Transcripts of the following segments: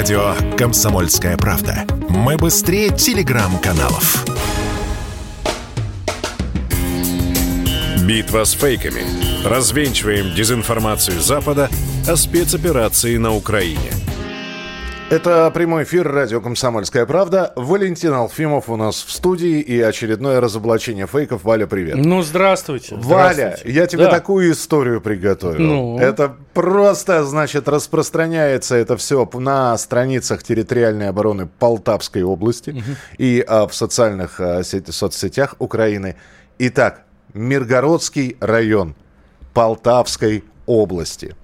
Радио «Комсомольская правда». Мы быстрее телеграм-каналов. Битва с фейками. Развенчиваем дезинформацию Запада о спецоперации на Украине – это прямой эфир радио «Комсомольская правда». Валентин Алфимов у нас в студии и очередное разоблачение фейков. Валя, привет. Ну, здравствуйте. Валя, я тебе да. такую историю приготовил. Ну. Это просто, значит, распространяется это все на страницах территориальной обороны Полтавской области угу. и а, в социальных а, сети, соцсетях Украины. Итак, Миргородский район Полтавской области.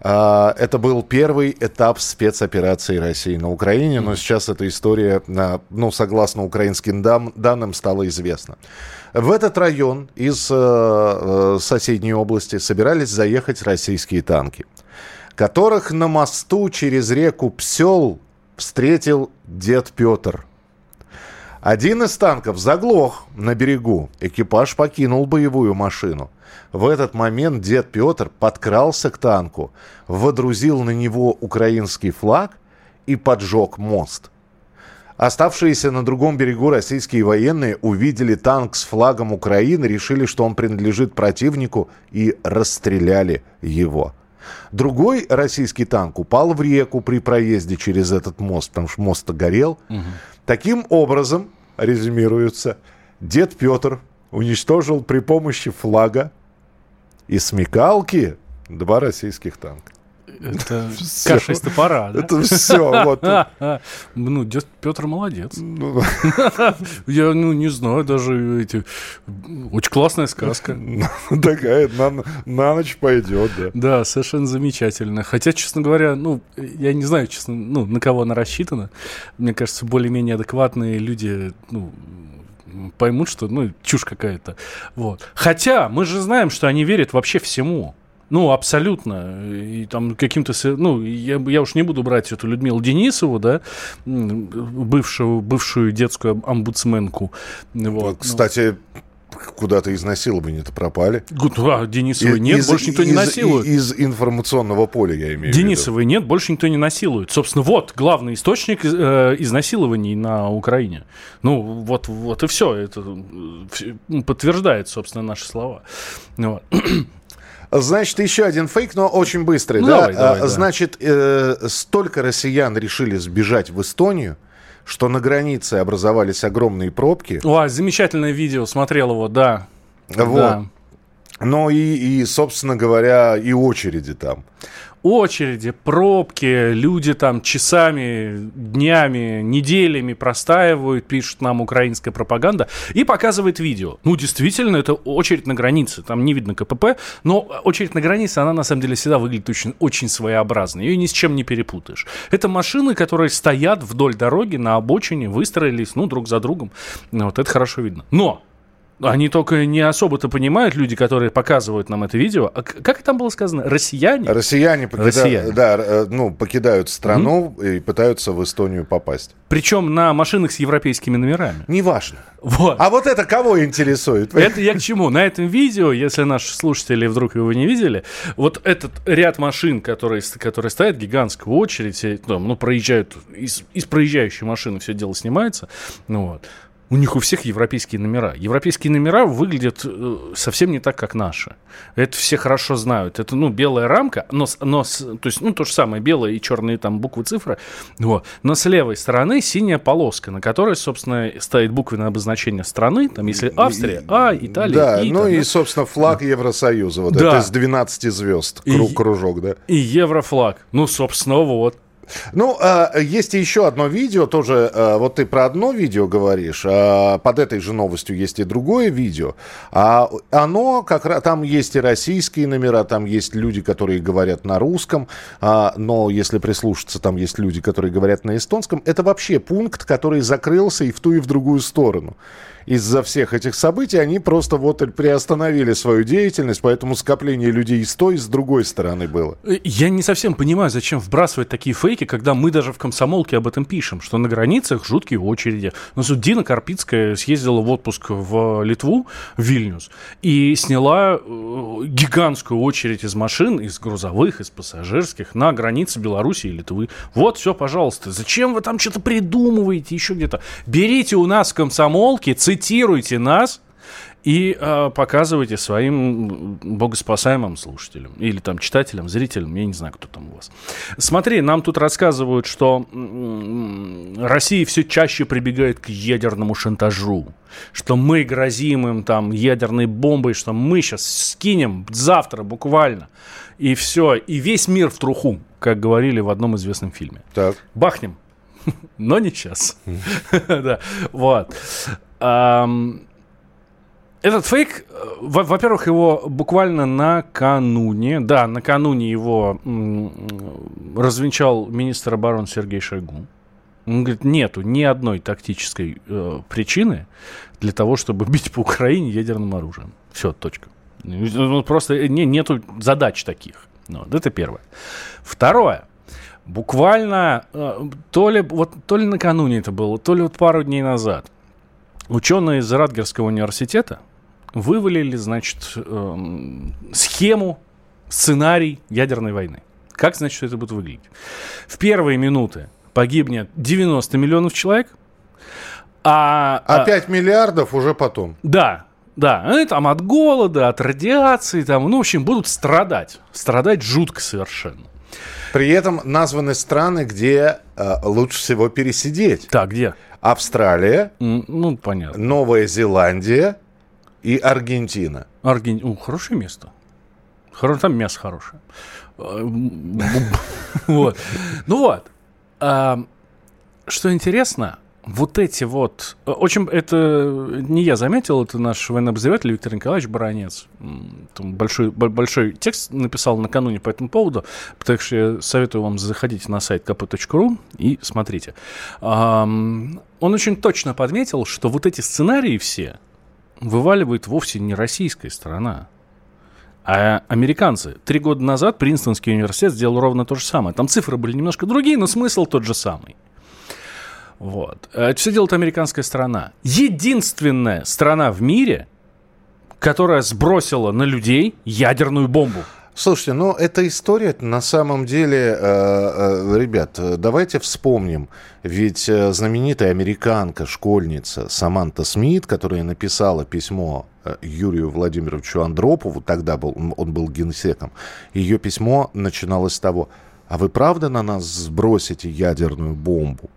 А, это был первый этап спецоперации России на Украине, но сейчас эта история, а, ну, согласно украинским данным, стала известна. В этот район из э, соседней области собирались заехать российские танки, которых на мосту через реку Псел встретил дед Петр. Один из танков заглох на берегу. Экипаж покинул боевую машину. В этот момент дед Петр подкрался к танку, водрузил на него украинский флаг и поджег мост. Оставшиеся на другом берегу российские военные увидели танк с флагом Украины, решили, что он принадлежит противнику и расстреляли его. Другой российский танк упал в реку при проезде через этот мост, потому что мост горел. Угу. Таким образом, резюмируется, дед Петр уничтожил при помощи флага и смекалки два российских танка. Это все. каша из топора, да? Это все. Вот. Ну, дед Петр молодец. Ну, Я, ну, не знаю, даже эти... Очень классная сказка. Такая, на, на ночь пойдет, да. Да, совершенно замечательно. Хотя, честно говоря, ну, я не знаю, честно, ну, на кого она рассчитана. Мне кажется, более-менее адекватные люди, ну, поймут, что, ну, чушь какая-то. Вот. Хотя мы же знаем, что они верят вообще всему. Ну, абсолютно. И там каким-то... Ну, я, я уж не буду брать эту Людмилу Денисову, да, бывшую, бывшую детскую омбудсменку. Вот. Кстати, куда-то изнасилования-то пропали. А, Денисовой нет, из, больше никто из, не насилует. Из, из информационного поля, я имею Денисовой в виду. нет, больше никто не насилует. Собственно, вот главный источник э, изнасилований на Украине. Ну, вот, вот и все. Это э, подтверждает, собственно, наши слова. Вот. Значит, еще один фейк, но очень быстрый. Ну, да? Давай, давай, да. Значит, э, столько россиян решили сбежать в Эстонию, что на границе образовались огромные пробки. Ой, замечательное видео, смотрел его, да. Вот. Да. Ну и, и, собственно говоря, и очереди там очереди, пробки, люди там часами, днями, неделями простаивают, пишут нам украинская пропаганда и показывает видео. Ну, действительно, это очередь на границе, там не видно КПП, но очередь на границе, она на самом деле всегда выглядит очень, очень своеобразно, ее ни с чем не перепутаешь. Это машины, которые стоят вдоль дороги на обочине, выстроились, ну, друг за другом, вот это хорошо видно. Но они только не особо-то понимают, люди, которые показывают нам это видео. А как там было сказано? Россияне? Россияне, покида... Россияне. Да, э, ну, покидают страну mm-hmm. и пытаются в Эстонию попасть. Причем на машинах с европейскими номерами. Неважно. Вот. А вот это кого интересует? Это я к чему? На этом видео, если наши слушатели вдруг его не видели, вот этот ряд машин, которые, которые стоят, гигантская очередь, там, ну, проезжают, из, из проезжающей машины все дело снимается, ну вот. У них у всех европейские номера. Европейские номера выглядят э, совсем не так, как наши. Это все хорошо знают. Это, ну, белая рамка, но, но то есть, ну, то же самое, белая и черные там буквы, цифры. Вот. Но с левой стороны синяя полоска, на которой, собственно, стоит буквенное обозначение страны. Там, если Австрия, А, Италия, Да, и, ну там, и, да? собственно, флаг Евросоюза. Вот да. это из 12 звезд, круг, и, кружок, да. И еврофлаг. Ну, собственно, вот. Ну, э, есть еще одно видео, тоже, э, вот ты про одно видео говоришь, э, под этой же новостью есть и другое видео. А оно как раз, там есть и российские номера, там есть люди, которые говорят на русском, э, но если прислушаться, там есть люди, которые говорят на эстонском. Это вообще пункт, который закрылся и в ту, и в другую сторону из-за всех этих событий они просто вот приостановили свою деятельность, поэтому скопление людей с той, и с другой стороны было. Я не совсем понимаю, зачем вбрасывать такие фейки когда мы даже в комсомолке об этом пишем, что на границах жуткие очереди. Ну, Дина Карпицкая съездила в отпуск в Литву, в Вильнюс, и сняла э, гигантскую очередь из машин, из грузовых, из пассажирских, на границе Беларуси и Литвы. Вот, все, пожалуйста. Зачем вы там что-то придумываете еще где-то? Берите у нас в комсомолке, цитируйте нас, и э, показывайте своим богоспасаемым слушателям или там читателям, зрителям, я не знаю, кто там у вас. Смотри, нам тут рассказывают, что Россия все чаще прибегает к ядерному шантажу, что мы грозим им там ядерной бомбой, что мы сейчас скинем завтра буквально, и все, и весь мир в труху, как говорили в одном известном фильме. Так. Бахнем. Но не сейчас. Да, вот. Этот фейк, э, во-первых, его буквально накануне, да, накануне его развенчал министр обороны Сергей Шойгу. Он говорит, нету ни одной тактической э, причины для того, чтобы бить по Украине ядерным оружием. Все, точка. Ну, просто не, нету задач таких. Ну, вот, это первое. Второе. Буквально э, то ли, вот, то ли накануне это было, то ли вот пару дней назад ученые из Радгерского университета вывалили, значит, э, схему, сценарий ядерной войны. Как, значит, это будет выглядеть? В первые минуты погибнет 90 миллионов человек, а... А 5 а, миллиардов уже потом. Да, да, они там от голода, от радиации, там, ну, в общем, будут страдать. Страдать жутко совершенно. При этом названы страны, где э, лучше всего пересидеть. Так, где? Австралия. Ну, понятно. Новая Зеландия и Аргентина. Арген... О, хорошее место. Хоро... Там мясо хорошее. Вот. Ну вот. А, что интересно, вот эти вот... Очень это не я заметил, это наш военный обозреватель Виктор Николаевич Баранец. Там большой, большой текст написал накануне по этому поводу, так что я советую вам заходить на сайт kp.ru и смотрите. Он очень точно подметил, что вот эти сценарии все, вываливает вовсе не российская сторона, а американцы. Три года назад Принстонский университет сделал ровно то же самое. Там цифры были немножко другие, но смысл тот же самый. Вот. Это все делает американская страна. Единственная страна в мире, которая сбросила на людей ядерную бомбу. Слушайте, ну эта история на самом деле, э, э, ребят, давайте вспомним. Ведь э, знаменитая американка, школьница Саманта Смит, которая написала письмо э, Юрию Владимировичу Андропову, тогда был, он был генсеком, ее письмо начиналось с того, а вы правда на нас сбросите ядерную бомбу?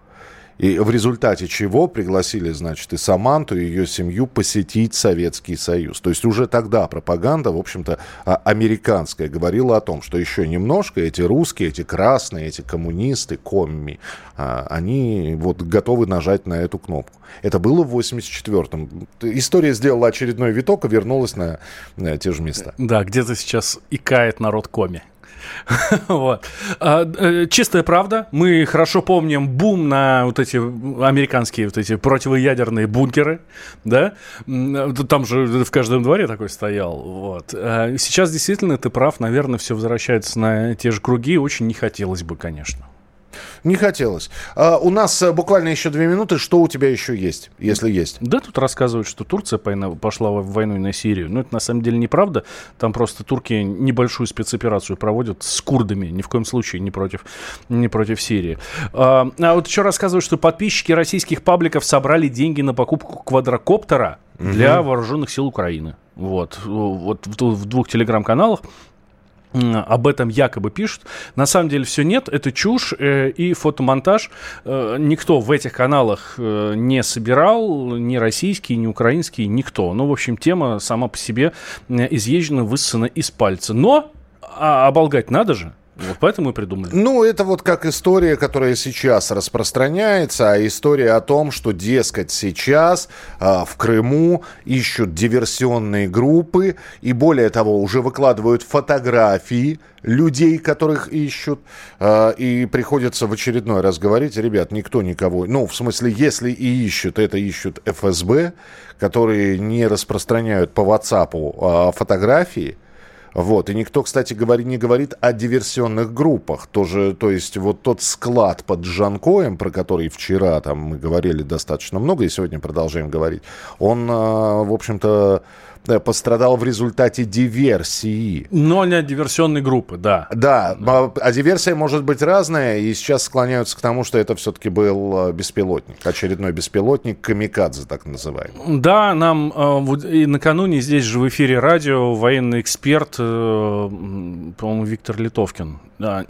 И в результате чего пригласили, значит, и Саманту, и ее семью посетить Советский Союз. То есть уже тогда пропаганда, в общем-то, а, американская, говорила о том, что еще немножко эти русские, эти красные, эти коммунисты, комми, а, они вот готовы нажать на эту кнопку. Это было в 84-м. История сделала очередной виток и вернулась на, те же места. Да, где-то сейчас икает народ коми. вот. А, э, чистая правда. Мы хорошо помним бум на вот эти американские вот эти противоядерные бункеры, да? Там же в каждом дворе такой стоял. Вот. А сейчас действительно ты прав. Наверное, все возвращается на те же круги. Очень не хотелось бы, конечно. Не хотелось. А, у нас э, буквально еще две минуты. Что у тебя еще есть, если есть? Да, тут рассказывают, что Турция пошла в войну на Сирию. Но это на самом деле неправда. Там просто турки небольшую спецоперацию проводят с курдами. Ни в коем случае не против, не против Сирии. А, а вот еще рассказывают, что подписчики российских пабликов собрали деньги на покупку квадрокоптера для вооруженных сил Украины. Вот, вот в, в двух телеграм-каналах об этом якобы пишут. На самом деле все нет, это чушь э, и фотомонтаж. Э, никто в этих каналах э, не собирал, ни российский, ни украинский, никто. Ну, в общем, тема сама по себе изъезжена, высосана из пальца. Но а, оболгать надо же. Вот поэтому и придумали. Ну, это вот как история, которая сейчас распространяется, а история о том, что, дескать, сейчас а, в Крыму ищут диверсионные группы, и более того, уже выкладывают фотографии людей, которых ищут, а, и приходится в очередной раз говорить, ребят, никто никого, ну, в смысле, если и ищут, это ищут ФСБ, которые не распространяют по WhatsApp а, фотографии, Вот. И никто, кстати, говори, не говорит о диверсионных группах. Тоже, то есть вот тот склад под Джанкоем, про который вчера там мы говорили достаточно много, и сегодня продолжаем говорить, он, а, в общем-то, пострадал в результате диверсии. Но не от диверсионной группы, да. Да, да. а диверсия может быть разная, и сейчас склоняются к тому, что это все-таки был э, беспилотник, очередной беспилотник, камикадзе так называемый. Да, нам э, и накануне здесь же в эфире радио военный эксперт, э, по-моему, Виктор Литовкин, да,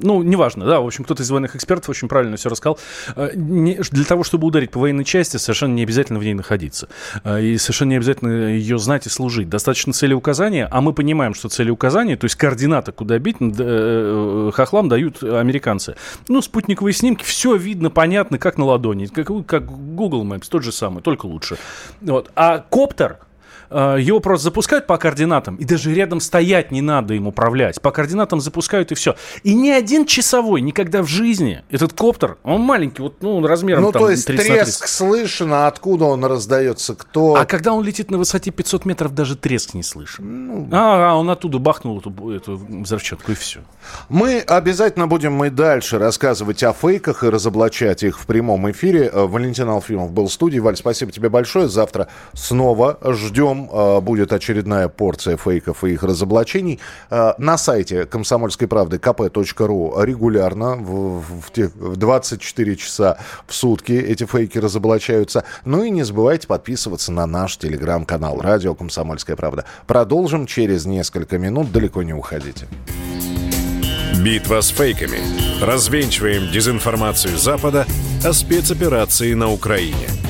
ну, неважно, да, в общем, кто-то из военных экспертов очень правильно все рассказал. Э, для того, чтобы ударить по военной части, совершенно не обязательно в ней находиться. Э, и совершенно не обязательно ее знать и служить. Достаточно целеуказания, а мы понимаем, что целеуказания, то есть координаты, куда бить, э, хохлам дают американцы. Ну, спутниковые снимки, все видно, понятно, как на ладони. Как, как Google Maps, тот же самый, только лучше. Вот. А коптер, Э, его просто запускают по координатам, и даже рядом стоять не надо им управлять. По координатам запускают, и все. И ни один часовой никогда в жизни, этот коптер, он маленький, вот ну, размером ну, там то есть 30 треск слышно, откуда он раздается, кто... А когда он летит на высоте 500 метров, даже треск не слышен. Ну... А, а, он оттуда бахнул эту, эту взрывчатку, и все. Мы обязательно будем мы дальше рассказывать о фейках и разоблачать их в прямом эфире. Э, Валентин Алфимов был в студии. Валь, спасибо тебе большое. Завтра снова ждем Потом э, будет очередная порция фейков и их разоблачений. Э, на сайте комсомольской правды kp.ru регулярно в, в, в 24 часа в сутки эти фейки разоблачаются. Ну и не забывайте подписываться на наш телеграм-канал «Радио Комсомольская правда». Продолжим через несколько минут. Далеко не уходите. Битва с фейками. Развенчиваем дезинформацию Запада о спецоперации на Украине –